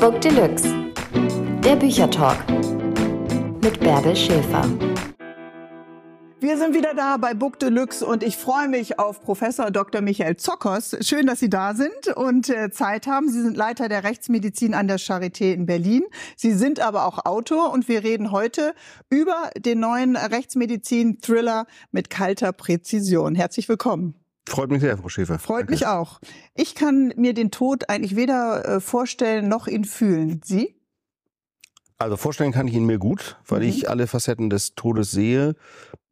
Book Deluxe. Der Büchertalk mit Bärbel Schäfer. Wir sind wieder da bei Book Deluxe und ich freue mich auf Professor Dr. Michael Zockers. Schön, dass Sie da sind und äh, Zeit haben. Sie sind Leiter der Rechtsmedizin an der Charité in Berlin. Sie sind aber auch Autor und wir reden heute über den neuen Rechtsmedizin-Thriller mit kalter Präzision. Herzlich willkommen. Freut mich sehr, Frau Schäfer. Freut Danke. mich auch. Ich kann mir den Tod eigentlich weder äh, vorstellen noch ihn fühlen. Sie? Also vorstellen kann ich ihn mir gut, weil mhm. ich alle Facetten des Todes sehe.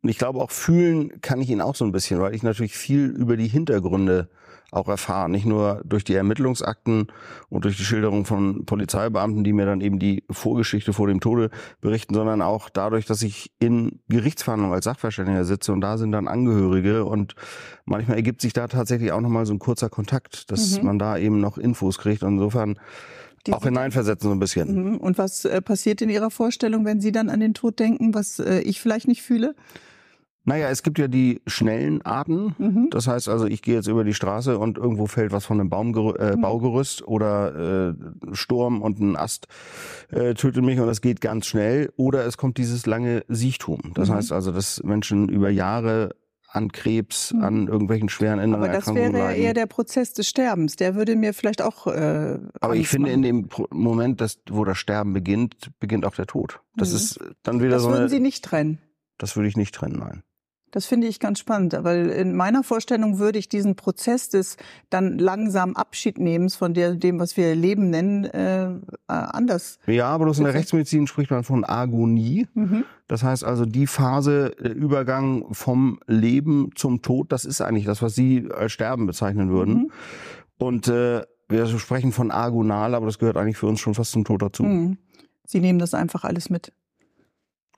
Und ich glaube auch fühlen kann ich ihn auch so ein bisschen, weil ich natürlich viel über die Hintergründe auch erfahren. Nicht nur durch die Ermittlungsakten und durch die Schilderung von Polizeibeamten, die mir dann eben die Vorgeschichte vor dem Tode berichten, sondern auch dadurch, dass ich in Gerichtsverhandlungen als Sachverständiger sitze und da sind dann Angehörige und manchmal ergibt sich da tatsächlich auch nochmal so ein kurzer Kontakt, dass mhm. man da eben noch Infos kriegt. Und insofern die auch hineinversetzen so ein bisschen. Mhm. Und was äh, passiert in Ihrer Vorstellung, wenn Sie dann an den Tod denken, was äh, ich vielleicht nicht fühle? Naja, es gibt ja die schnellen Arten. Mhm. Das heißt also, ich gehe jetzt über die Straße und irgendwo fällt was von einem Baumgerü äh, mhm. Baugerüst oder äh, Sturm und ein Ast äh, tötet mich und das geht ganz schnell. Oder es kommt dieses lange Siechtum. Das mhm. heißt also, dass Menschen über Jahre an Krebs, mhm. an irgendwelchen schweren inneren Aber das wäre ja eher der Prozess des Sterbens. Der würde mir vielleicht auch. Äh, Aber ich finde, machen. in dem Moment, dass, wo das Sterben beginnt, beginnt auch der Tod. Das mhm. ist dann wieder das so. Das würden Sie nicht trennen. Das würde ich nicht trennen, nein. Das finde ich ganz spannend, weil in meiner Vorstellung würde ich diesen Prozess des dann langsam Abschiednehmens von der, dem, was wir Leben nennen, äh, äh anders. Ja, aber in der Rechtsmedizin spricht man von Agonie. Mhm. Das heißt also die Phase, der Übergang vom Leben zum Tod, das ist eigentlich das, was Sie als Sterben bezeichnen würden. Mhm. Und äh, wir sprechen von agonal, aber das gehört eigentlich für uns schon fast zum Tod dazu. Mhm. Sie nehmen das einfach alles mit.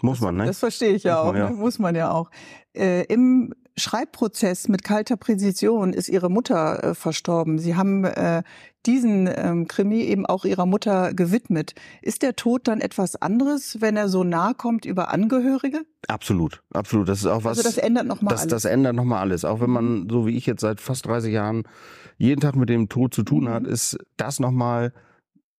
Muss man, ne? Das verstehe ich ja Muss auch. Man, ja. Muss man ja auch. Äh, Im Schreibprozess mit kalter Präzision ist ihre Mutter äh, verstorben. Sie haben äh, diesen ähm, Krimi eben auch ihrer Mutter gewidmet. Ist der Tod dann etwas anderes, wenn er so nah kommt über Angehörige? Absolut, absolut. Das ist auch was. Also das ändert nochmal alles. Das ändert nochmal alles. Auch wenn man, mhm. so wie ich jetzt seit fast 30 Jahren jeden Tag mit dem Tod zu tun mhm. hat, ist das nochmal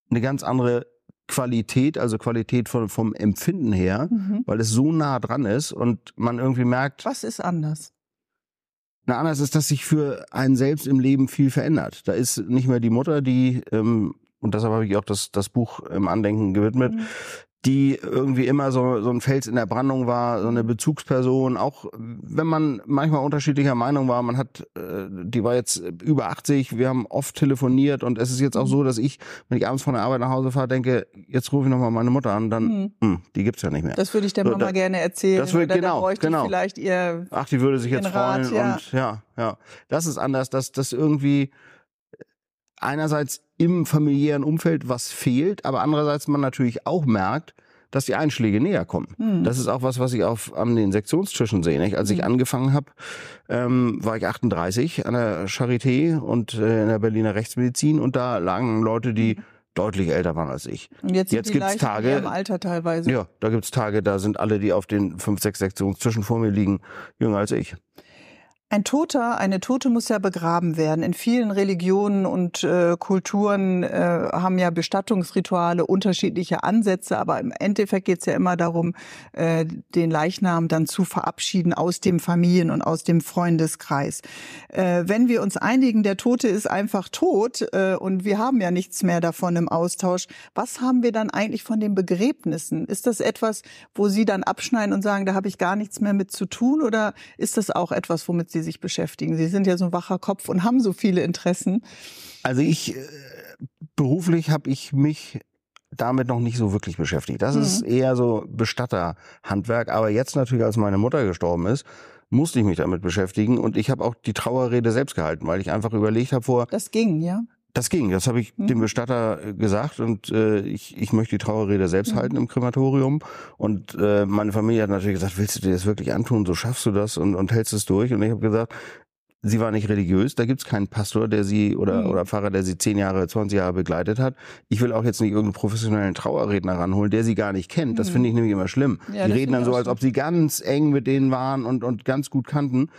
eine ganz andere Qualität, also Qualität von, vom Empfinden her, mhm. weil es so nah dran ist und man irgendwie merkt. Was ist anders? Na, anders ist, dass sich für einen selbst im Leben viel verändert. Da ist nicht mehr die Mutter, die, ähm, und deshalb habe ich auch das, das Buch im Andenken gewidmet, mhm die irgendwie immer so, so ein Fels in der Brandung war, so eine Bezugsperson, auch wenn man manchmal unterschiedlicher Meinung war, man hat, äh, die war jetzt über 80, wir haben oft telefoniert und es ist jetzt auch so, dass ich, wenn ich abends von der Arbeit nach Hause fahre, denke, jetzt rufe ich nochmal meine Mutter an, dann, mhm. mh, hm, die gibt's ja nicht mehr. Das würde ich der Mama so, da, gerne erzählen. Das würde, genau, genau. Vielleicht ihr Ach, die würde sich jetzt Rat, freuen ja. und ja, ja. Das ist anders, dass das irgendwie einerseits im familiären Umfeld was fehlt, aber andererseits man natürlich auch merkt, dass die Einschläge näher kommen. Mhm. Das ist auch was, was ich auf an den Sektionstischen sehe. Nicht? Als ich hm. angefangen habe, ähm, war ich 38 an der Charité und äh, in der Berliner Rechtsmedizin und da lagen Leute, die mhm. deutlich älter waren als ich. Und jetzt, jetzt gibt es Tage im Alter teilweise. Ja, da gibt es Tage, da sind alle, die auf den fünf, sechs Sektionstischen vor mir liegen, jünger als ich. Ein Toter, eine Tote muss ja begraben werden. In vielen Religionen und äh, Kulturen äh, haben ja Bestattungsrituale unterschiedliche Ansätze, aber im Endeffekt geht es ja immer darum, äh, den Leichnam dann zu verabschieden aus dem Familien- und aus dem Freundeskreis. Äh, wenn wir uns einigen, der Tote ist einfach tot äh, und wir haben ja nichts mehr davon im Austausch, was haben wir dann eigentlich von den Begräbnissen? Ist das etwas, wo Sie dann abschneiden und sagen, da habe ich gar nichts mehr mit zu tun oder ist das auch etwas, womit Sie Sie sich beschäftigen? Sie sind ja so ein wacher Kopf und haben so viele Interessen. Also ich, äh, beruflich habe ich mich damit noch nicht so wirklich beschäftigt. Das mhm. ist eher so Bestatterhandwerk. Aber jetzt natürlich, als meine Mutter gestorben ist, musste ich mich damit beschäftigen. Und ich habe auch die Trauerrede selbst gehalten, weil ich einfach überlegt habe vor. Das ging, ja. Das ging, das habe ich mhm. dem Bestatter äh, gesagt und äh, ich, ich möchte die Trauerrede selbst mhm. halten im Krematorium. Und äh, meine Familie hat natürlich gesagt, willst du dir das wirklich antun, so schaffst du das und, und hältst es durch. Und ich habe gesagt, sie war nicht religiös, da gibt's keinen Pastor, der sie oder, mhm. oder Pfarrer, der sie zehn Jahre, 20 Jahre begleitet hat. Ich will auch jetzt nicht irgendeinen professionellen Trauerredner ranholen, der sie gar nicht kennt. Das mhm. finde ich nämlich immer schlimm. Ja, die reden dann so, als ob sie ganz eng mit denen waren und, und ganz gut kannten.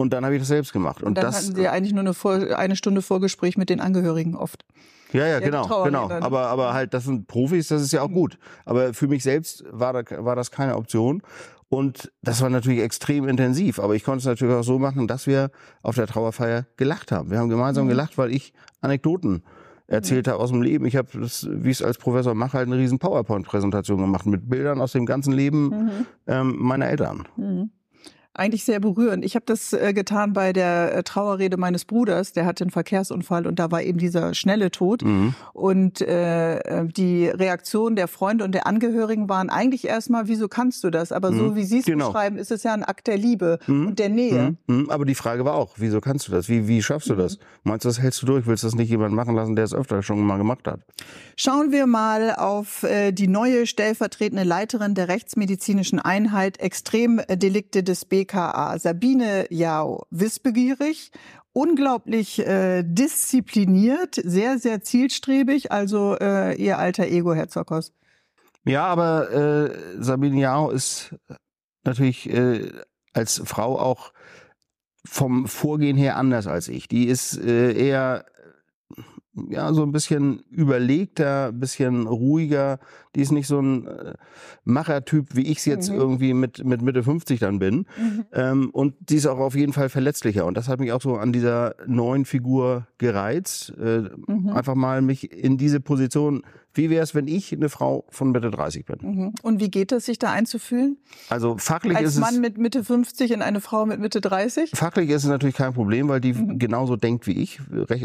Und dann habe ich das selbst gemacht. Und, und dann das, hatten Sie eigentlich nur eine, Vor eine Stunde Vorgespräch mit den Angehörigen oft. Ja, ja, Ja, genau, genau. Aber, aber halt, das sind Profis, das ist ja auch gut. Aber für mich selbst war, da, war das keine Option. Und das war natürlich extrem intensiv. Aber ich konnte es natürlich auch so machen, dass wir auf der Trauerfeier gelacht haben. Wir haben gemeinsam Mhm. gelacht, weil ich Anekdoten erzählt habe aus dem Leben. Ich habe, das, wie es als Professor mache, halt eine riesen PowerPoint-Präsentation gemacht mit Bildern aus dem ganzen Leben Mhm. ähm, meiner Eltern. Eigentlich sehr berührend. Ich habe das äh, getan bei der äh, Trauerrede meines Bruders. Der hatte einen Verkehrsunfall und da war eben dieser schnelle Tod. Mhm. Und äh, äh, die Reaktion der Freunde und der Angehörigen waren eigentlich erstmal, wieso kannst du das? Aber so Mhm, wie Sie es genau. beschreiben, ist es ja ein Akt der Liebe Mhm, und der Nähe. Mhm, mhm. Aber die Frage war auch, wieso kannst du das? Wie, wie schaffst du das? Mhm. Meinst du, das hältst du durch? Willst du das nicht jemand machen lassen, der es öfter schon mal gemacht hat? Schauen wir mal auf die neue stellvertretende Leiterin der rechtsmedizinischen Einheit Extremdelikte des BKA, Sabine Jau, wissbegierig, unglaublich äh, diszipliniert, sehr, sehr zielstrebig, also äh, ihr alter Ego, Herr Zockers. Ja, aber äh, Sabine Jao ist natürlich äh, als Frau auch vom Vorgehen her anders als ich. Die ist äh, eher ja so ein bisschen überlegter, bisschen ruhiger. Die ist nicht so ein äh, Machertyp, wie ich es jetzt Mhm. irgendwie mit mit Mitte 50 dann bin. Ähm, und die ist auch auf jeden Fall verletzlicher. Und das hat mich auch so an dieser neuen Figur gereizt. Äh, Mhm. Einfach mal mich in diese Position. Wie wäre es, wenn ich eine Frau von Mitte 30 bin? Mhm. Und wie geht es, sich da einzufühlen? Also fachlich Als ist Mann es. mit Mitte 50 in eine Frau mit Mitte 30? Fachlich ist es natürlich kein Problem, weil die Mhm. genauso denkt wie ich.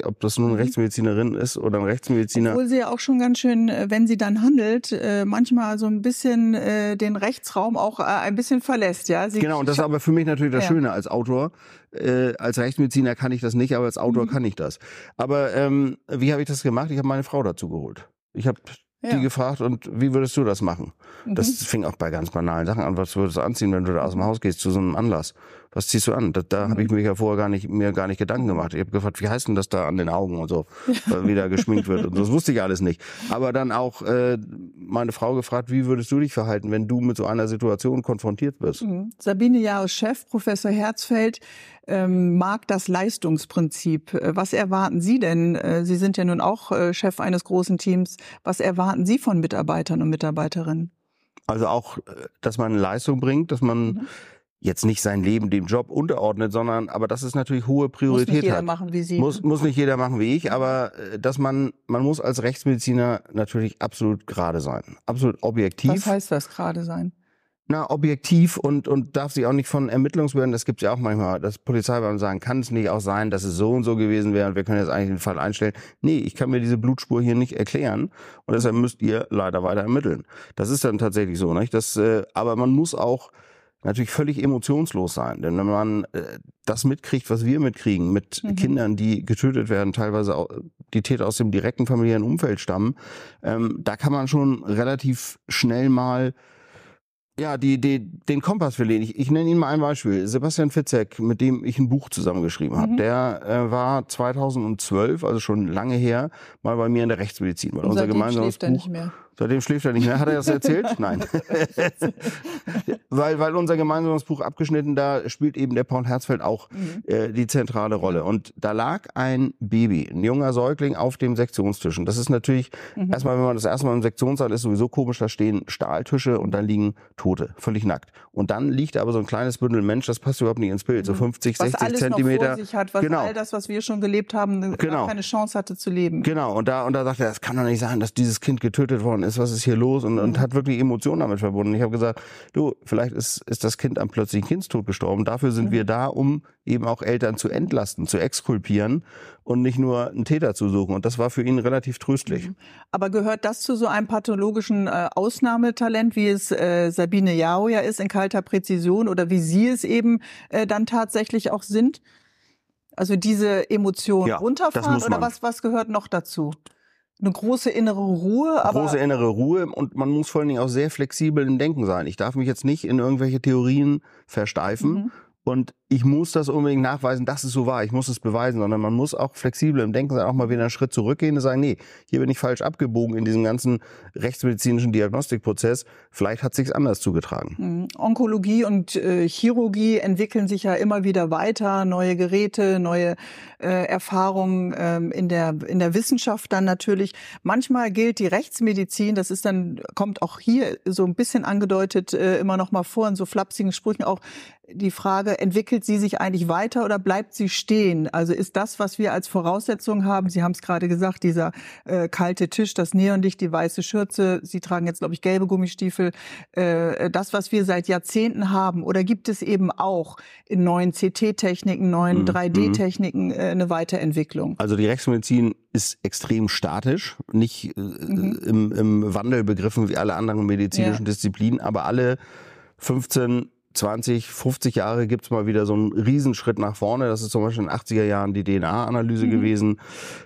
Ob das nun eine Rechtsmedizinerin ist oder ein Rechtsmediziner. Obwohl sie ja auch schon ganz schön, äh, wenn sie dann handelt, äh, manchmal so ein bisschen äh, den Rechtsraum auch äh, ein bisschen verlässt, ja. Sie Genau, und das ist aber für mich natürlich das Ja. Schöne als Autor. Äh, als Rechtsmediziner kann ich das nicht, aber als Autor Mhm. kann ich das. Aber ähm, wie habe ich das gemacht? Ich habe meine Frau dazu geholt. Ich habe Ja. die gefragt, und wie würdest du das machen? Das Mhm. fing auch bei ganz banalen Sachen an. Was würdest du anziehen, wenn du da aus dem Haus gehst zu so einem Anlass? Was ziehst du an? Da, da habe ich Mhm. mir ja vorher gar nicht, mir gar nicht Gedanken gemacht. Ich habe gefragt, wie heißt denn das da an den Augen und so, wie da geschminkt wird. Und das wusste ich alles nicht. Aber dann auch äh, meine Frau gefragt, wie würdest du dich verhalten, wenn du mit so einer Situation konfrontiert wirst? Mhm. Sabine Jahres Chef, Professor Herzfeld, ähm, mag das Leistungsprinzip. Äh, Was erwarten Sie denn? Äh, Sie sind ja nun auch äh, Chef eines großen Teams. Was erwarten Sie von Mitarbeitern und Mitarbeiterinnen? Also auch, äh, dass man Leistung bringt, dass man Mhm. Jetzt nicht sein Leben dem Job unterordnet, sondern aber dass es natürlich hohe Muss Priorität nicht jeder hat. machen wie Sie. Muss, muss nicht jeder machen wie ich, aber äh, dass man, man muss als Rechtsmediziner natürlich absolut gerade sein. Absolut objektiv. Was heißt das gerade sein? Na, objektiv und, und darf sich auch nicht von Ermittlungsbehörden, das gibt's ja auch manchmal, dass Polizeibeamte sagen, kann es nicht auch sein, dass es so und so gewesen wäre und wir können jetzt eigentlich den Fall einstellen. Nee, ich kann mir diese Blutspur hier nicht erklären und deshalb müsst ihr leider weiter ermitteln. Das ist dann tatsächlich so, nicht? Das, äh, aber man muss auch natürlich völlig emotionslos sein, denn wenn man äh, das mitkriegt, was wir mitkriegen, mit Mhm. Kindern, die getötet werden, teilweise auch die Täter aus dem direkten familiären Umfeld stammen, ähm, da kann man schon relativ schnell mal ja, die, die, den Kompass verlieren. Ich, ich nenne Ihnen mal ein Beispiel. Sebastian Fitzek, mit dem ich ein Buch zusammengeschrieben habe, Mhm. der äh, war 2012, also schon lange her, mal bei mir in der Rechtsmedizin. Weil unser gemeinsames schläft er Buch, nicht mehr. Seitdem schläft er nicht mehr. Hat er das erzählt? Nein. weil, weil unser gemeinsames Buch abgeschnitten, da spielt eben der Paul Herzfeld auch Mhm. äh, die zentrale Rolle. Und da lag ein Baby, ein junger Säugling auf dem Sektionstisch. Und das ist natürlich, Mhm. erstmal, wenn man das erste Mal im Sektionssaal ist, sowieso komisch, da stehen Stahltische und da liegen Tote, völlig nackt. Und dann liegt aber so ein kleines Bündel Mensch, das passt überhaupt nicht ins Bild, so 50, Mhm. Was 60 alles noch Zentimeter. vor sich hat, was Genau. all das, was wir schon gelebt haben, Genau. keine Chance hatte zu leben. Genau, und da, und da sagt er, das kann doch nicht sein, dass dieses Kind getötet worden ist, was ist hier los? Und, Mhm. und hat wirklich Emotionen damit verbunden. Ich habe gesagt, du, vielleicht ist, ist das Kind am plötzlichen Kindstod gestorben. Dafür sind Mhm. wir da, um eben auch Eltern zu entlasten, zu exkulpieren und nicht nur einen Täter zu suchen. Und das war für ihn relativ tröstlich. Aber gehört das zu so einem pathologischen äh, Ausnahmetalent, wie es äh, Sabine Jao ja ist in kalter Präzision oder wie Sie es eben äh, dann tatsächlich auch sind? Also diese Emotionen Ja, runterfahren oder was, was gehört noch dazu? Eine große innere Ruhe, aber Große innere Ruhe und man muss vor allen Dingen auch sehr flexibel im Denken sein. Ich darf mich jetzt nicht in irgendwelche Theorien versteifen. Mhm. Und ich muss das unbedingt nachweisen, dass es so war, ich muss es beweisen, sondern man muss auch flexibel im Denken sein, auch mal wieder einen Schritt zurückgehen und sagen, nee, hier bin ich falsch abgebogen in diesem ganzen rechtsmedizinischen Diagnostikprozess, vielleicht hat sich's anders zugetragen. Mhm. Onkologie und äh, Chirurgie entwickeln sich ja immer wieder weiter, neue Geräte, neue äh, Erfahrungen ähm, in der in der Wissenschaft dann natürlich. Manchmal gilt die Rechtsmedizin, das ist dann kommt auch hier so ein bisschen angedeutet äh, immer noch mal vor in so flapsigen Sprüchen auch die Frage, entwickelt sie sich eigentlich weiter oder bleibt sie stehen? Also ist das, was wir als Voraussetzung haben, Sie haben es gerade gesagt, dieser äh, kalte Tisch, das Neonlicht, die weiße Schürze, Sie tragen jetzt, glaube ich, gelbe Gummistiefel, äh, das, was wir seit Jahrzehnten haben, oder gibt es eben auch in neuen CT-Techniken, neuen mhm. 3D-Techniken äh, eine Weiterentwicklung? Also die Rechtsmedizin ist extrem statisch, nicht äh, mhm. im, im Wandel begriffen wie alle anderen medizinischen ja. Disziplinen, aber alle 15 20, 50 Jahre gibt's mal wieder so einen Riesenschritt nach vorne. Das ist zum Beispiel in den 80er Jahren die DNA-Analyse mhm. gewesen.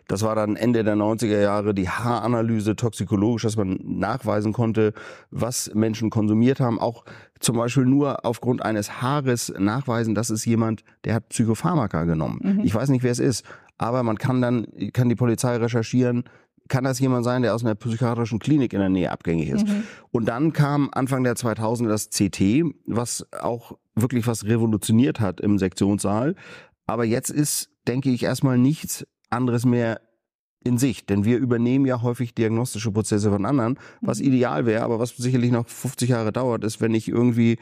Das war dann Ende der 90er Jahre die Haaranalyse toxikologisch, dass man nachweisen konnte, was Menschen konsumiert haben. Auch zum Beispiel nur aufgrund eines Haares nachweisen, dass es jemand, der hat Psychopharmaka genommen. Mhm. Ich weiß nicht, wer es ist, aber man kann dann, kann die Polizei recherchieren, kann das jemand sein, der aus einer psychiatrischen Klinik in der Nähe abgängig ist. Mhm. Und dann kam Anfang der 2000er das CT, was auch wirklich was revolutioniert hat im Sektionssaal. Aber jetzt ist, denke ich, erstmal nichts anderes mehr in sich, denn wir übernehmen ja häufig diagnostische Prozesse von anderen, was mhm. ideal wäre, aber was sicherlich noch 50 Jahre dauert, ist, wenn ich irgendwie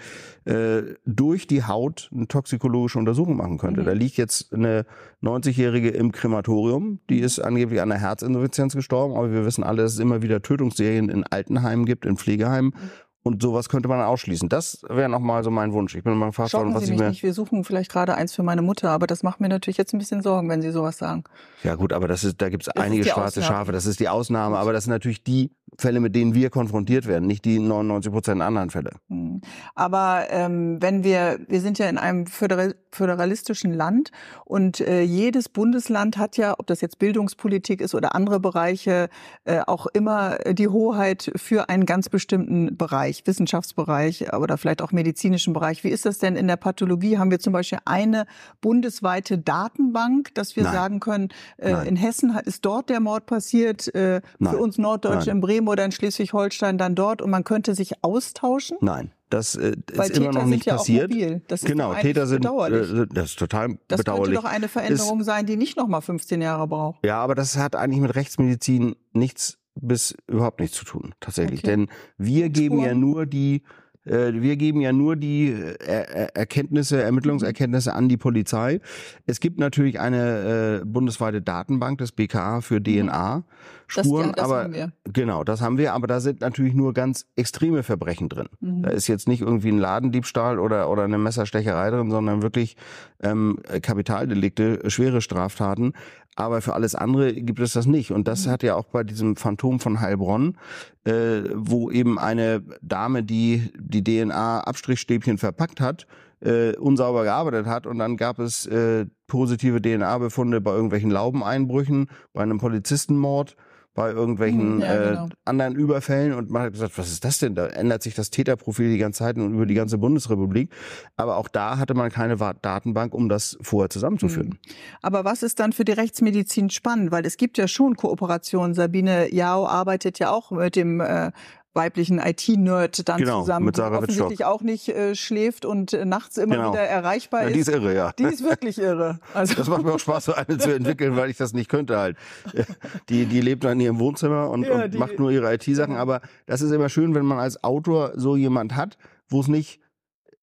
äh, durch die Haut eine toxikologische Untersuchung machen könnte. Mhm. Da liegt jetzt eine 90-Jährige im Krematorium, die ist angeblich an einer Herzinsuffizienz gestorben, aber wir wissen alle, dass es immer wieder Tötungsserien in Altenheimen gibt, in Pflegeheimen. Mhm. Und sowas könnte man ausschließen. Das wäre nochmal so mein Wunsch. Ich bin mal gefragt worden, was Sie ich mir... Nicht. Wir suchen vielleicht gerade eins für meine Mutter, aber das macht mir natürlich jetzt ein bisschen Sorgen, wenn Sie sowas sagen. Ja gut, aber das ist, da gibt es einige schwarze Ausnahme. Schafe. Das ist die Ausnahme, aber das sind natürlich die Fälle, mit denen wir konfrontiert werden, nicht die 99 Prozent anderen Fälle. Hm. Aber ähm, wenn wir, wir sind ja in einem föderalistischen Land und äh, jedes Bundesland hat ja, ob das jetzt Bildungspolitik ist oder andere Bereiche, äh, auch immer die Hoheit für einen ganz bestimmten Bereich, Wissenschaftsbereich oder vielleicht auch medizinischen Bereich. Wie ist das denn in der Pathologie? Haben wir zum Beispiel eine bundesweite Datenbank, dass wir Nein. sagen können, äh, in Hessen ist dort der Mord passiert, äh, für uns Norddeutsche in Bremen oder in Schleswig-Holstein dann dort und man könnte sich austauschen? Nein. Das äh, ist immer noch nicht ja passiert. genau, Täter sind äh, das ist total das bedauerlich. Das könnte doch eine Veränderung ist, sein, die nicht noch mal 15 Jahre braucht. Ja, aber das hat eigentlich mit Rechtsmedizin nichts bis überhaupt nichts zu tun, tatsächlich. Okay. Denn wir geben ja nur die äh, wir geben ja nur die äh, Erkenntnisse, Ermittlungserkenntnisse an die Polizei. Es gibt natürlich eine äh, bundesweite Datenbank des BKA für DNA. Spuren, das, ja, das aber haben wir. genau, das haben wir, aber da sind natürlich nur ganz extreme Verbrechen drin. Mhm. Da ist jetzt nicht irgendwie ein Ladendiebstahl oder oder eine Messerstecherei drin, sondern wirklich ähm, Kapitaldelikte, schwere Straftaten. Aber für alles andere gibt es das nicht. Und das mhm. hat ja auch bei diesem Phantom von Heilbronn, äh, wo eben eine Dame, die die DNA-Abstrichstäbchen verpackt hat, äh, unsauber gearbeitet hat. Und dann gab es äh, positive DNA-Befunde bei irgendwelchen Laubeneinbrüchen, bei einem Polizistenmord bei irgendwelchen hm, ja, äh, genau. äh, anderen Überfällen und man hat gesagt, was ist das denn? Da ändert sich das Täterprofil die ganze Zeit und über die ganze Bundesrepublik. Aber auch da hatte man keine Datenbank, um das vorher zusammenzuführen. Hm. Aber was ist dann für die Rechtsmedizin spannend? Weil es gibt ja schon Kooperationen. Sabine Jao arbeitet ja auch mit dem äh, weiblichen IT-Nerd dann genau, zusammen, mit Sarah die offensichtlich auch nicht äh, schläft und äh, nachts immer genau. wieder erreichbar ja, ist. Die ist irre, ja. Die ist wirklich irre. Also das macht mir auch Spaß, so eine zu entwickeln, weil ich das nicht könnte halt. Die, die lebt dann in ihrem Wohnzimmer und, ja, und macht nur ihre IT-Sachen. Ja. Aber das ist immer schön, wenn man als Autor so jemand hat, wo es nicht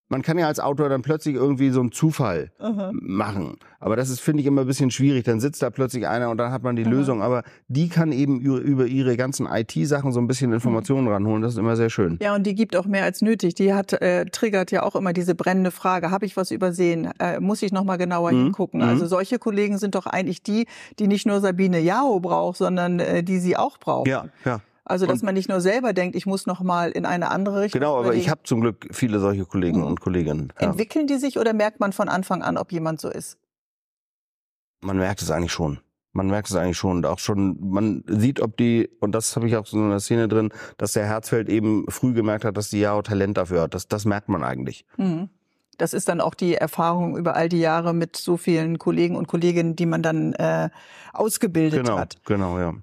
man kann ja als Autor dann plötzlich irgendwie so einen Zufall Aha. machen. Aber das ist, finde ich, immer ein bisschen schwierig. Dann sitzt da plötzlich einer und dann hat man die Aha. Lösung. Aber die kann eben über ihre ganzen IT-Sachen so ein bisschen Informationen mhm. ranholen. Das ist immer sehr schön. Ja, und die gibt auch mehr als nötig. Die hat, äh, triggert ja auch immer diese brennende Frage. Habe ich was übersehen? Äh, muss ich nochmal genauer mhm. hingucken? Mhm. Also solche Kollegen sind doch eigentlich die, die nicht nur Sabine Jao braucht, sondern äh, die sie auch braucht. Ja, ja. Also, dass und man nicht nur selber denkt, ich muss noch mal in eine andere Richtung. Genau, aber ich habe zum Glück viele solche Kollegen mhm. und Kolleginnen. Ja. Entwickeln die sich oder merkt man von Anfang an, ob jemand so ist? Man merkt es eigentlich schon. Man merkt es eigentlich schon. Und auch schon, man sieht, ob die, und das habe ich auch so in der Szene drin, dass der Herzfeld eben früh gemerkt hat, dass die Jao Talent dafür hat. Das, das merkt man eigentlich. Mhm. Das ist dann auch die Erfahrung über all die Jahre mit so vielen Kollegen und Kolleginnen, die man dann äh, ausgebildet genau, hat. Genau, ja.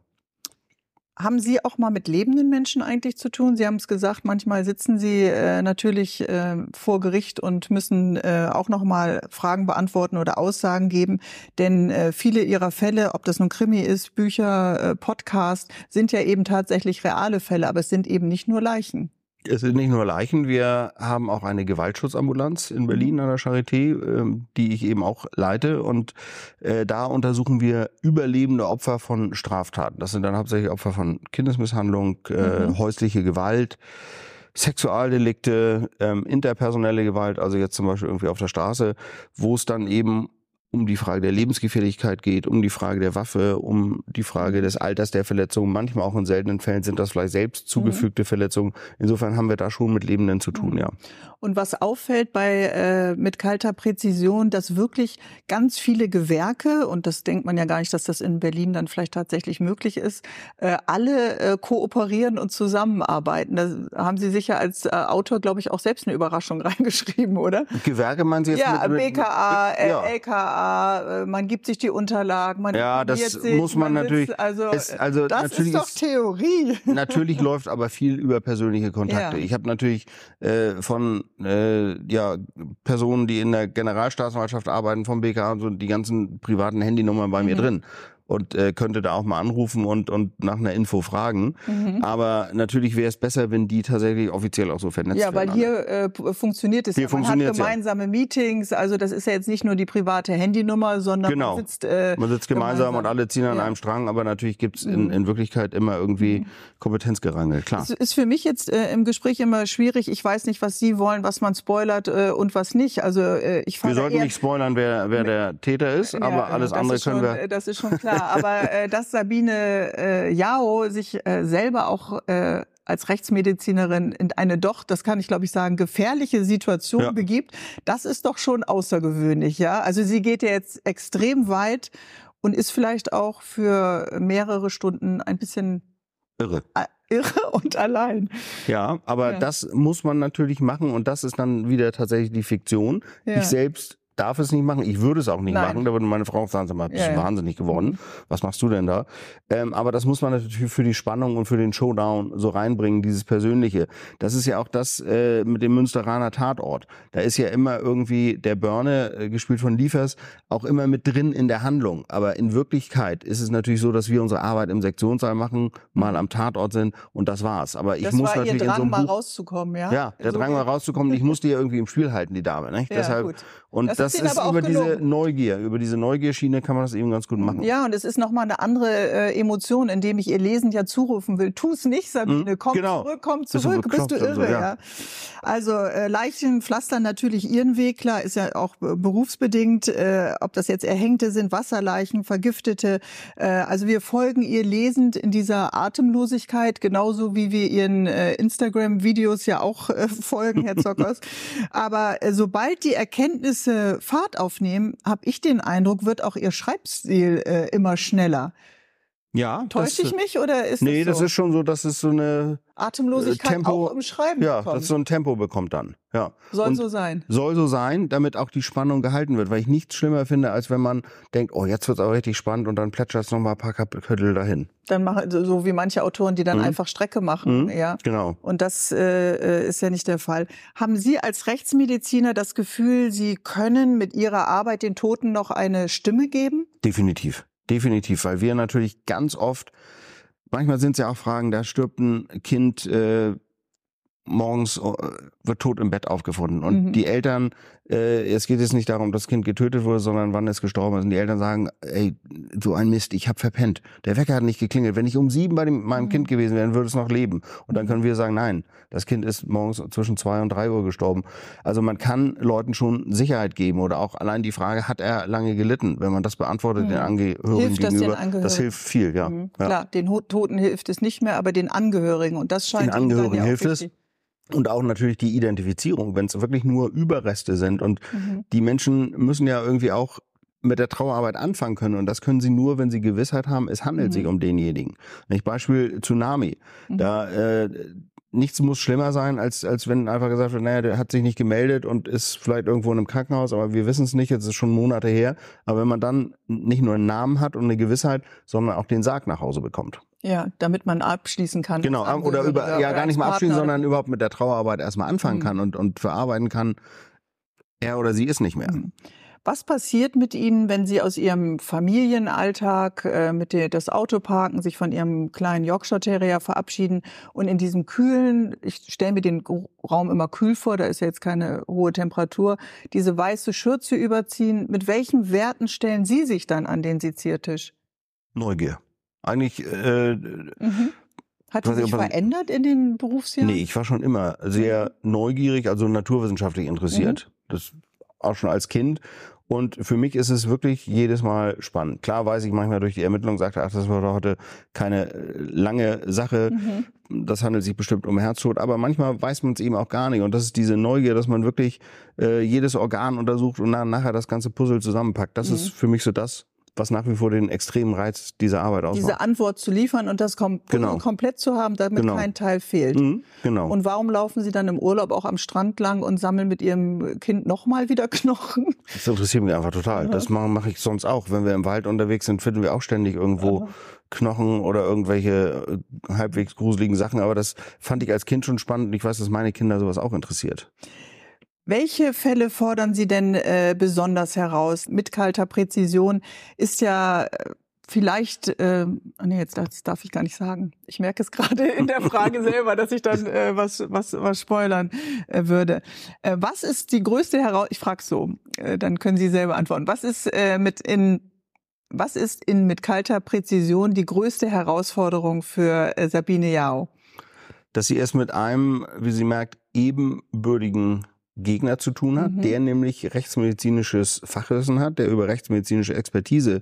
Haben Sie auch mal mit lebenden Menschen eigentlich zu tun? Sie haben es gesagt, manchmal sitzen Sie äh, natürlich äh, vor Gericht und müssen äh, auch noch mal Fragen beantworten oder Aussagen geben, denn äh, viele Ihrer Fälle, ob das nun Krimi ist, Bücher, äh, Podcast, sind ja eben tatsächlich reale Fälle, aber es sind eben nicht nur Leichen. Es sind nicht nur Leichen, wir haben auch eine Gewaltschutzambulanz in Berlin an der Charité, ähm, die ich eben auch leite. Und äh, da untersuchen wir überlebende Opfer von Straftaten. Das sind dann hauptsächlich Opfer von Kindesmisshandlung, äh, Mhm. häusliche Gewalt. Sexualdelikte, ähm, interpersonelle Gewalt, also jetzt zum Beispiel irgendwie auf der Straße, wo es dann eben um die Frage der Lebensgefährlichkeit geht, um die Frage der Waffe, um die Frage des Alters der Verletzung. Manchmal auch in seltenen Fällen sind das vielleicht selbst zugefügte Verletzungen. Insofern haben wir da schon mit Lebenden zu tun, Mhm. ja. Und was auffällt bei äh, mit kalter Präzision, dass wirklich ganz viele Gewerke und das denkt man ja gar nicht, dass das in Berlin dann vielleicht tatsächlich möglich ist, äh, alle äh, kooperieren und zusammenarbeiten. Da haben Sie sicher als äh, Autor, glaube ich, auch selbst eine Überraschung reingeschrieben, oder? Gewerke meinen Sie jetzt Ja, mit, mit, BKA, äh, ja. LKA, äh, man gibt sich die Unterlagen, man Ja, das sich, muss man sitzt- natürlich- Also, es- also das natürlich ist doch ist- Theorie. Natürlich läuft aber viel über persönliche Kontakte. Ja. Ich habe natürlich äh, von äh, ja, Personen, die in der Generalstaatsanwaltschaft arbeiten, vom BK und so die ganzen privaten Handynummern bei mir Mhm. drin und äh, könnte da auch mal anrufen und und nach einer Info fragen. Mhm. Aber natürlich wäre es besser, wenn die tatsächlich offiziell auch so vernetzt Ja, weil werden. hier äh, funktioniert es Hier ja. Man hat funktioniert's ja. gemeinsame Meetings, also das ist ja jetzt nicht nur die private Handynummer, sondern Genau. man sitzt äh, Man sitzt gemeinsam, und alle ziehen an Ja. einem Strang, aber natürlich gibt's in, Mhm. in Wirklichkeit immer irgendwie Kompetenzgerangel, klar. Es ist für mich jetzt äh, im Gespräch immer schwierig. Ich weiß nicht, was Sie wollen, was man spoilert äh, und was nicht. Also äh, ich Wir sollten nicht spoilern, wer, wer der Täter ist, aber alles andere können schon, wir. äh, Das ist schon klar. Aber äh, dass Sabine äh, Jao sich äh, selber auch äh, als Rechtsmedizinerin in eine doch, das kann ich glaube ich sagen, gefährliche Situation Ja. begibt, das ist doch schon außergewöhnlich, ja. Also sie geht ja jetzt extrem weit und ist vielleicht auch für mehrere Stunden ein bisschen Irre. irre und allein. Ja, aber Ja. das muss man natürlich machen und das ist dann wieder tatsächlich die Fiktion. Ja. Ich selbst darf es nicht machen, ich würde es auch nicht Nein. machen, da würde meine Frau sagen, sag mal, bist du ja. wahnsinnig geworden, was machst du denn da? Ähm, aber das muss man natürlich für die Spannung und für den Showdown so reinbringen, dieses Persönliche. Das ist ja auch das äh, mit dem Münsteraner Tatort. Da ist ja immer irgendwie der Börne, äh, gespielt von Liefers, auch immer mit drin in der Handlung. Aber in Wirklichkeit ist es natürlich so, dass wir unsere Arbeit im Sektionssaal machen, mal am Tatort sind und das war's. Aber ich das muss war ihr natürlich in so Drang, einem mal Buch rauszukommen, ja? ja, der So- Drang mal rauszukommen, ich musste ja irgendwie im Spiel halten, die Dame. Nicht? Ja, Deshalb, gut. und Das das, ist aber auch über diese gelungen. Neugier, über diese Neugierschiene kann man das eben ganz gut machen. Ja, und es ist nochmal eine andere äh, Emotion, indem ich ihr lesend ja zurufen will. Tu's nicht, Sabine. Mhm, Komm genau. zurück, komm Bist du zurück. Bist du und so, irre, ja. ja. Also äh, Leichen pflastern natürlich ihren Weg, klar, ist ja auch äh, berufsbedingt, äh, ob das jetzt Erhängte sind, Wasserleichen, Vergiftete. Äh, also wir folgen ihr lesend in dieser Atemlosigkeit, genauso wie wir ihren äh, Instagram-Videos ja auch äh, folgen, Herr Zockers. Aber äh, sobald die Erkenntnisse Fahrt aufnehmen, habe ich den Eindruck, wird auch ihr Schreibstil äh, immer schneller. Ja, Täusche ich mich oder ist Nee, das das so? ist schon so, dass es so eine Atemlosigkeit äh, Tempo- auch im Schreiben ja, bekommt. dass so ein Tempo bekommt dann. Ja. Soll und so sein. soll so sein, damit auch die Spannung gehalten wird, weil ich nichts schlimmer finde, als wenn man denkt, oh, jetzt wird's aber richtig spannend und dann plätschert es noch mal ein paar Kapitel dahin. Dann machen so so wie manche Autoren, die dann Mhm. einfach Strecke machen, Mhm. ja. Genau. Und das äh, äh, ist ja nicht der Fall. Haben Sie als Rechtsmediziner das Gefühl, Sie können mit Ihrer Arbeit den Toten noch eine Stimme geben? Definitiv. Definitiv, weil wir natürlich ganz oft, manchmal sind es ja auch Fragen, da stirbt ein Kind äh, morgens, äh, wird tot im Bett aufgefunden. Und Mhm. die Eltern, äh, es geht jetzt nicht darum, dass das Kind getötet wurde, sondern wann es gestorben ist. Und die Eltern sagen, ey, so ein Mist, ich habe verpennt. Der Wecker hat nicht geklingelt. Wenn ich um sieben bei dem, meinem Mhm. Kind gewesen wäre, dann würde es noch leben. Und dann können wir sagen, nein, das Kind ist morgens zwischen zwei und drei Uhr gestorben. Also man kann Leuten schon Sicherheit geben oder auch allein die Frage, hat er lange gelitten? Wenn man das beantwortet Mhm. den Angehörigen Hilft das den gegenüber, das Angehörigen? hilft viel, ja. Mhm. ja. Klar, den Toten hilft es nicht mehr, aber den Angehörigen. Und das scheint Den Angehörigen hilft es. Und auch natürlich die Identifizierung, wenn es wirklich nur Überreste sind. Und Mhm. die Menschen müssen ja irgendwie auch mit der Trauerarbeit anfangen können. Und das können sie nur, wenn sie Gewissheit haben, es handelt Mhm. sich um denjenigen. Nicht Beispiel Tsunami. Mhm. Da äh, nichts muss schlimmer sein, als, als wenn einfach gesagt wird, naja, der hat sich nicht gemeldet und ist vielleicht irgendwo in einem Krankenhaus, aber wir wissen es nicht, jetzt ist schon Monate her. Aber wenn man dann nicht nur einen Namen hat und eine Gewissheit, sondern auch den Sarg nach Hause bekommt. Ja, damit man abschließen kann. Genau, oder über, ja, gar nicht mal abschließen, sondern überhaupt mit der Trauerarbeit erstmal anfangen mhm. kann und, und verarbeiten kann. Er oder sie ist nicht mehr. Mhm. Was passiert mit Ihnen, wenn Sie aus Ihrem Familienalltag äh, mit der, das Auto parken, sich von Ihrem kleinen Yorkshire Terrier verabschieden und in diesem kühlen, ich stelle mir den Raum immer kühl vor, da ist ja jetzt keine hohe Temperatur, diese weiße Schürze überziehen. Mit welchen Werten stellen Sie sich dann an den Seziertisch? Neugier. Eigentlich äh, mhm. Hat sich verändert in den Berufsjahren? Nee, ich war schon immer sehr neugierig, also naturwissenschaftlich interessiert. Mhm. Das auch schon als Kind. Und für mich ist es wirklich jedes Mal spannend. Klar weiß ich manchmal durch die Ermittlung, sagt ach, das war doch heute keine äh, lange Sache. Mhm. Das handelt sich bestimmt um Herztod. Aber manchmal weiß man es eben auch gar nicht. Und das ist diese Neugier, dass man wirklich äh, jedes Organ untersucht und dann nachher das ganze Puzzle zusammenpackt. Das mhm. ist für mich so das, was nach wie vor den extremen Reiz dieser Arbeit ausmacht. Diese Antwort zu liefern und das kom genau. komplett zu haben, damit genau. kein Teil fehlt. Mhm, genau. Und warum laufen Sie dann im Urlaub auch am Strand lang und sammeln mit Ihrem Kind nochmal wieder Knochen? Das interessiert mich einfach total. Ja. Das mache mach ich sonst auch. Wenn wir im Wald unterwegs sind, finden wir auch ständig irgendwo ja. Knochen oder irgendwelche äh, halbwegs gruseligen Sachen. Aber das fand ich als Kind schon spannend und ich weiß, dass meine Kinder sowas auch interessiert. Welche Fälle fordern Sie denn äh, besonders heraus? Mit kalter Präzision ist ja äh, vielleicht, äh, oh nee, jetzt das darf ich gar nicht sagen. Ich merke es gerade in der Frage selber, dass ich dann äh, was, was, was spoilern äh, würde. Äh, was ist die größte Herausforderung? Ich frage so, äh, dann können Sie selber antworten. Was ist äh, mit in was ist in mit kalter Präzision die größte Herausforderung für äh, Sabine Jao? Dass sie es mit einem, wie sie merkt, ebenbürtigen Gegner zu tun hat, mhm. der nämlich rechtsmedizinisches Fachwissen hat, der über rechtsmedizinische Expertise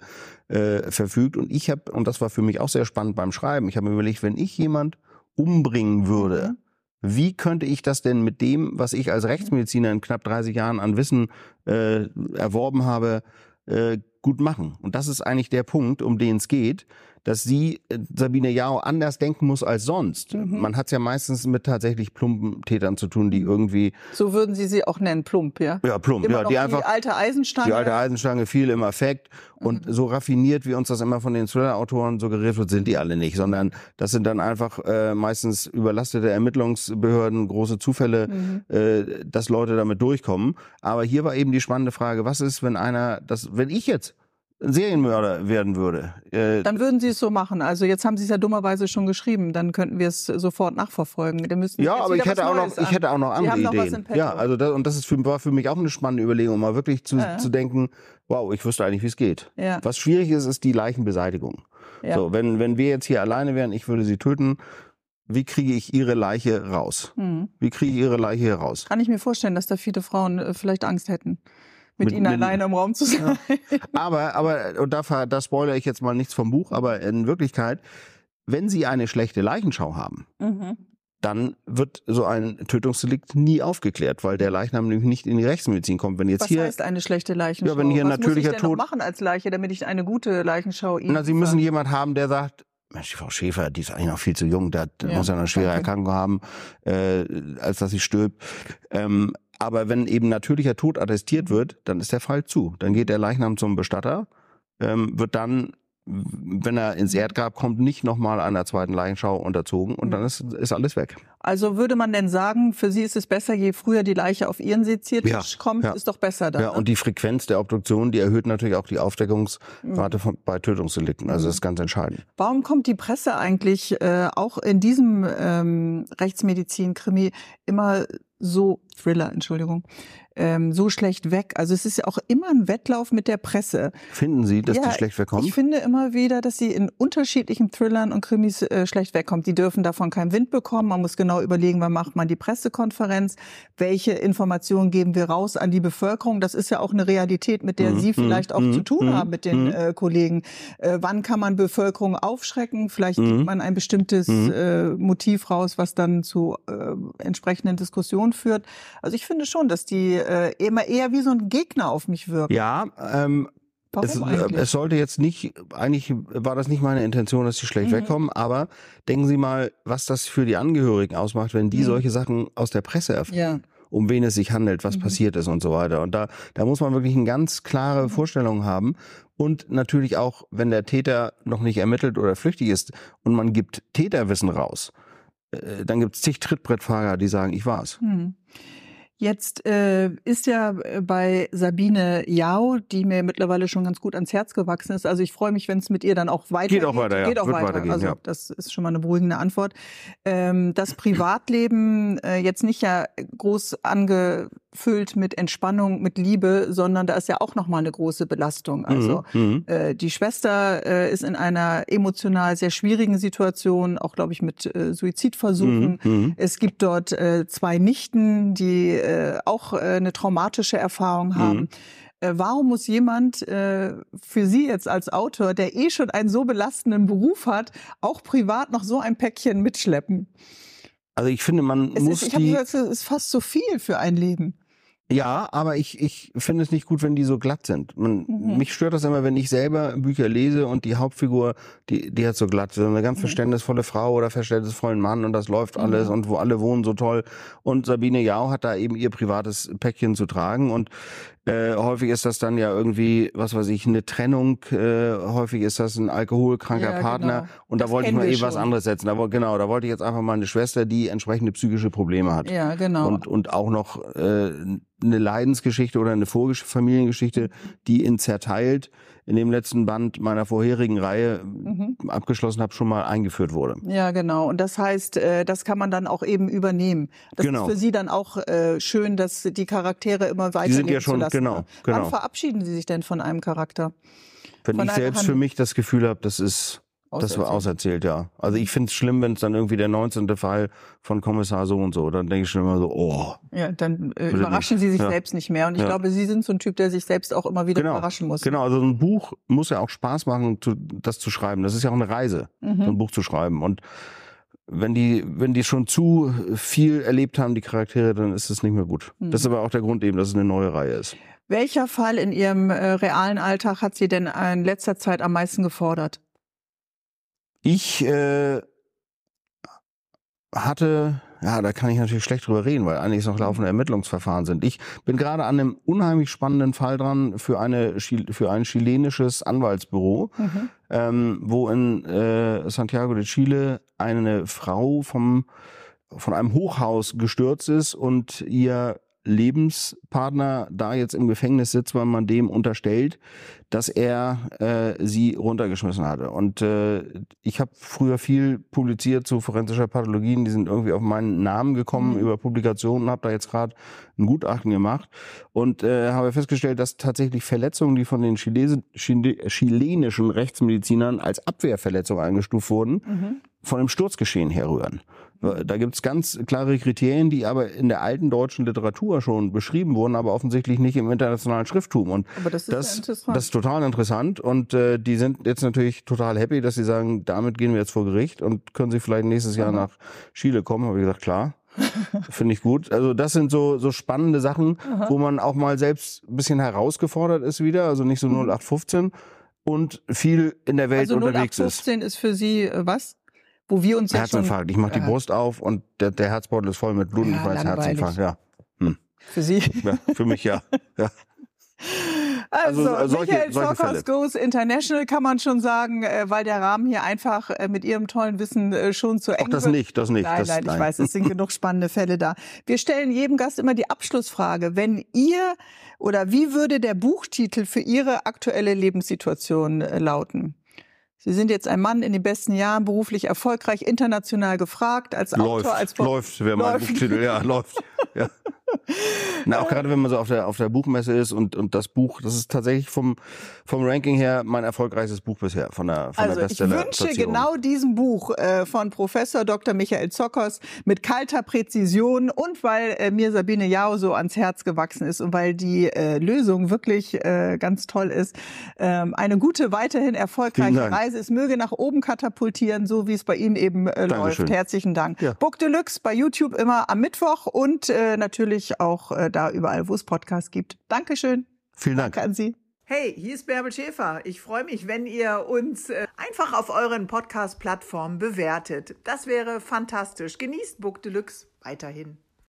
äh, verfügt. Und ich habe, und das war für mich auch sehr spannend beim Schreiben, ich habe mir überlegt, wenn ich jemand umbringen würde, mhm. wie könnte ich das denn mit dem, was ich als Rechtsmediziner in knapp 30 Jahren an Wissen äh, erworben habe, äh, gut machen? Und das ist eigentlich der Punkt, um den es geht dass sie, äh, Sabine Jao, anders denken muss als sonst. Mhm. Man hat es ja meistens mit tatsächlich plumpen Tätern zu tun, die irgendwie... So würden Sie sie auch nennen, plump, ja? Ja, plump, immer ja. Die, einfach, die alte Eisenstange. Die alte Eisenstange, viel im Affekt. Und mhm. so raffiniert, wie uns das immer von den Thriller-Autoren suggeriert wird, sind die alle nicht, sondern das sind dann einfach äh, meistens überlastete Ermittlungsbehörden, große Zufälle, mhm. äh, dass Leute damit durchkommen. Aber hier war eben die spannende Frage, was ist, wenn einer, das, wenn ich jetzt Serienmörder werden würde. Äh, dann würden Sie es so machen. Also jetzt haben Sie es ja dummerweise schon geschrieben. Dann könnten wir es sofort nachverfolgen. Dann müssen ja, aber ich hätte auch noch, ich hätte auch noch andere Ideen. ja, also das, und das ist für, war für mich auch eine spannende Überlegung, mal wirklich zu, ja. zu denken, wow, ich wüsste eigentlich, wie es geht. Ja. Was schwierig ist, ist die Leichenbeseitigung. Ja. So, wenn, wenn wir jetzt hier alleine wären, ich würde sie töten, wie kriege ich ihre Leiche raus? Mhm. Wie kriege ich ihre Leiche raus? Kann ich mir vorstellen, dass da viele Frauen äh, vielleicht Angst hätten mit, mit ihnen alleine im Raum zu sein. Ja. Aber, aber, und da, da spoilere ich jetzt mal nichts vom Buch, aber in Wirklichkeit, wenn Sie eine schlechte Leichenschau haben, mhm. dann wird so ein Tötungsdelikt nie aufgeklärt, weil der Leichnam nämlich nicht in die Rechtsmedizin kommt. Wenn jetzt Was hier, heißt eine schlechte Leichenschau? Ja, wenn hier Was natürlicher muss ich denn Tod machen als Leiche, damit ich eine gute Leichenschau Ihnen Na, Sie müssen jemand haben, der sagt, Mensch, die Frau Schäfer, die ist eigentlich noch viel zu jung, da ja, muss ja eine schwere okay. Erkrankung haben, äh, als dass sie stirbt. Ähm, aber wenn eben natürlicher Tod attestiert wird, dann ist der Fall zu. Dann geht der Leichnam zum Bestatter, ähm, wird dann, wenn er ins Erdgrab kommt, nicht nochmal einer zweiten Leichenschau unterzogen und dann ist, ist alles weg. Also würde man denn sagen, für Sie ist es besser, je früher die Leiche auf Ihren Seziertisch ja, kommt, ja. ist doch besser dann. Ja, ne? und die Frequenz der Obduktion, die erhöht natürlich auch die Aufdeckungsrate mhm. von, bei Tötungsdelikten. Also das ist ganz entscheidend. Warum kommt die Presse eigentlich äh, auch in diesem ähm, Rechtsmedizin-Krimi immer so Thriller, Entschuldigung, ähm, so schlecht weg. Also es ist ja auch immer ein Wettlauf mit der Presse. Finden Sie, dass ja, die schlecht wegkommt? Ich finde immer wieder, dass sie in unterschiedlichen Thrillern und Krimis äh, schlecht wegkommt. Die dürfen davon keinen Wind bekommen. Man muss genau überlegen, wann macht man die Pressekonferenz, welche Informationen geben wir raus an die Bevölkerung. Das ist ja auch eine Realität, mit der mhm. Sie vielleicht auch mhm. zu tun mhm. haben mit den mhm. äh, Kollegen. Äh, wann kann man Bevölkerung aufschrecken? Vielleicht gibt mhm. man ein bestimmtes mhm. äh, Motiv raus, was dann zu äh, entsprechenden Diskussionen führt. Also ich finde schon, dass die äh, immer eher wie so ein Gegner auf mich wirken. Ja, ähm, es, äh, es sollte jetzt nicht, eigentlich war das nicht meine Intention, dass sie schlecht Mhm. wegkommen, aber denken Sie mal, was das für die Angehörigen ausmacht, wenn die Mhm. solche Sachen aus der Presse erfahren. ja. um wen es sich handelt, was Mhm. passiert ist und so weiter. Und da, da muss man wirklich eine ganz klare Mhm. Vorstellung haben. Und natürlich auch, wenn der Täter noch nicht ermittelt oder flüchtig ist und man gibt Täterwissen raus, äh, dann gibt es zig Trittbrettfahrer, die sagen, ich war's. Jetzt äh, ist ja äh, bei Sabine Jau, die mir mittlerweile schon ganz gut ans Herz gewachsen ist. Also ich freue mich, wenn es mit ihr dann auch weitergeht. Geht auch weiter, ja. Geht auch Wird weiter. also ja. das ist schon mal eine beruhigende Antwort. Ähm, das Privatleben äh, jetzt nicht ja groß angefüllt mit Entspannung, mit Liebe, sondern da ist ja auch noch mal eine große Belastung. Also Mhm, mhm. äh, die Schwester äh, ist in einer emotional sehr schwierigen Situation, auch glaube ich mit äh, Suizidversuchen. Mhm, mhm. Es gibt dort äh, zwei Nichten, die äh, auch äh, eine traumatische Erfahrung haben. Mhm. Äh, warum muss jemand äh, für Sie jetzt als Autor, der eh schon einen so belastenden Beruf hat, auch privat noch so ein Päckchen mitschleppen? Also ich finde, man Es muss ist, ich habe die, gesagt, es ist fast zu viel für ein Leben. Ja, aber ich, ich finde es nicht gut, wenn die so glatt sind. Man, Mhm. Mich stört das immer, wenn ich selber Bücher lese und die Hauptfigur, die, die hat so glatt, so eine ganz Mhm. verständnisvolle Frau oder verständnisvollen Mann und das läuft Mhm. alles und wo alle wohnen so toll. Und Sabine Jau hat da eben ihr privates Päckchen zu tragen und äh, häufig ist das dann ja irgendwie, was weiß ich, eine Trennung, äh, häufig ist das ein alkoholkranker Ja, Partner genau. und da Das wollte ich mal wir eben was schon. anderes setzen. Da, genau, da wollte ich jetzt einfach mal eine Schwester, die entsprechende psychische Probleme hat Ja, genau. und, und auch noch äh, eine Leidensgeschichte oder eine Vorgesch Familiengeschichte, die in Zerteilt in dem letzten Band meiner vorherigen Reihe Mhm. abgeschlossen habe, schon mal eingeführt wurde. Ja, genau. Und das heißt, äh, das kann man dann auch eben übernehmen. Das Genau. ist für Sie dann auch äh, schön, dass die Charaktere immer weiter Die sind ja schon, genau, Wann genau. verabschieden Sie sich denn von einem Charakter? Wenn Von ich selbst Hand- für mich das Gefühl habe, das ist das war auserzählt, ja. Also ich finde es schlimm, wenn es dann irgendwie der 19. Fall von Kommissar so und so, dann denke ich schon immer so, oh, Ja, dann äh, überraschen. Sie sich Ja. selbst nicht mehr. Und ich Ja. glaube, Sie sind so ein Typ, der sich selbst auch immer wieder genau. überraschen muss. Genau, also ein Buch muss ja auch Spaß machen, das zu schreiben. Das ist ja auch eine Reise, so ein Mhm. Buch zu schreiben. Und wenn die, wenn die schon zu viel erlebt haben, die Charaktere, dann ist es nicht mehr gut. Mhm. Das ist aber auch der Grund eben, dass es eine neue Reihe ist. Welcher Fall in Ihrem äh, realen Alltag hat Sie denn in letzter Zeit am meisten gefordert? Ich äh, hatte, ja, da kann ich natürlich schlecht drüber reden, weil eigentlich noch laufende Ermittlungsverfahren sind. Ich bin gerade an einem unheimlich spannenden Fall dran für eine für ein chilenisches Anwaltsbüro, Mhm. ähm, wo in äh, Santiago de Chile eine Frau vom von einem Hochhaus gestürzt ist und ihr Lebenspartner da jetzt im Gefängnis sitzt, weil man dem unterstellt, dass er äh, sie runtergeschmissen hatte. Und äh, ich habe früher viel publiziert zu forensischer Pathologien, die sind irgendwie auf meinen Namen gekommen Mhm. über Publikationen, habe da jetzt gerade ein Gutachten gemacht und äh, habe festgestellt, dass tatsächlich Verletzungen, die von den Chilesen, Chile, chilenischen Rechtsmedizinern als Abwehrverletzung eingestuft wurden, Mhm. Von einem Sturzgeschehen herrühren. Da gibt es ganz klare Kriterien, die aber in der alten deutschen Literatur schon beschrieben wurden, aber offensichtlich nicht im internationalen Schrifttum. Und Aber das ist ja das, interessant. das ist total interessant. Und äh, die sind jetzt natürlich total happy, dass sie sagen, damit gehen wir jetzt vor Gericht und können sie vielleicht nächstes Jahr nach Chile kommen. Habe ich gesagt, klar. Finde ich gut. Also das sind so, so spannende Sachen, Aha. wo man auch mal selbst ein bisschen herausgefordert ist wieder. Also nicht so Mhm. 0815 und viel in der Welt also unterwegs ist. 0815 ist für Sie äh, was? Wo wir uns ja schon Herzinfarkt. Ich mache die Ja. Brust auf und der, der Herzbeutel ist voll mit Blut und Ja, ich weiß. Herzinfarkt. Ja. für Sie. ja, für mich ja. ja. Also, Also, äh, solche- Michael Fälle. Goes International kann man schon sagen, äh, weil der Rahmen hier einfach äh, mit Ihrem tollen Wissen äh, schon zu eng Auch das wird. nicht, das nicht. Nein, das, nein, ich weiß, es sind genug spannende Fälle da. Wir stellen jedem Gast immer die Abschlussfrage. Wenn ihr oder wie würde der Buchtitel für Ihre aktuelle Lebenssituation äh, lauten? Sie sind jetzt ein Mann in den besten Jahren, beruflich erfolgreich, international gefragt, als Läuft, Autor, als Bo- läuft, wäre mein. Buchtitel. Ja, läuft. Ja. Na, auch gerade wenn man so auf der, auf der Buchmesse ist und, und das Buch, das ist tatsächlich vom, vom Ranking her mein erfolgreichstes Buch bisher, von der, von Also der ich wünsche genau diesem Buch äh, von Professor Dr. Michael Zockers mit kalter Präzision und weil äh, mir Sabine Jau so ans Herz gewachsen ist und weil die äh, Lösung wirklich äh, ganz toll ist. Ähm, eine gute, weiterhin erfolgreiche Vielen Dank. Reise. Es möge nach oben katapultieren, so wie es bei Ihnen eben äh, läuft. Herzlichen Dank. Ja. Book Deluxe bei YouTube immer am Mittwoch und äh, natürlich auch äh, da überall, wo es Podcasts gibt. Dankeschön. Vielen Dank. Danke an Sie. Hey, hier ist Bärbel Schäfer. Ich freue mich, wenn ihr uns äh, einfach auf euren Podcast-Plattformen bewertet. Das wäre fantastisch. Genießt Book Deluxe weiterhin.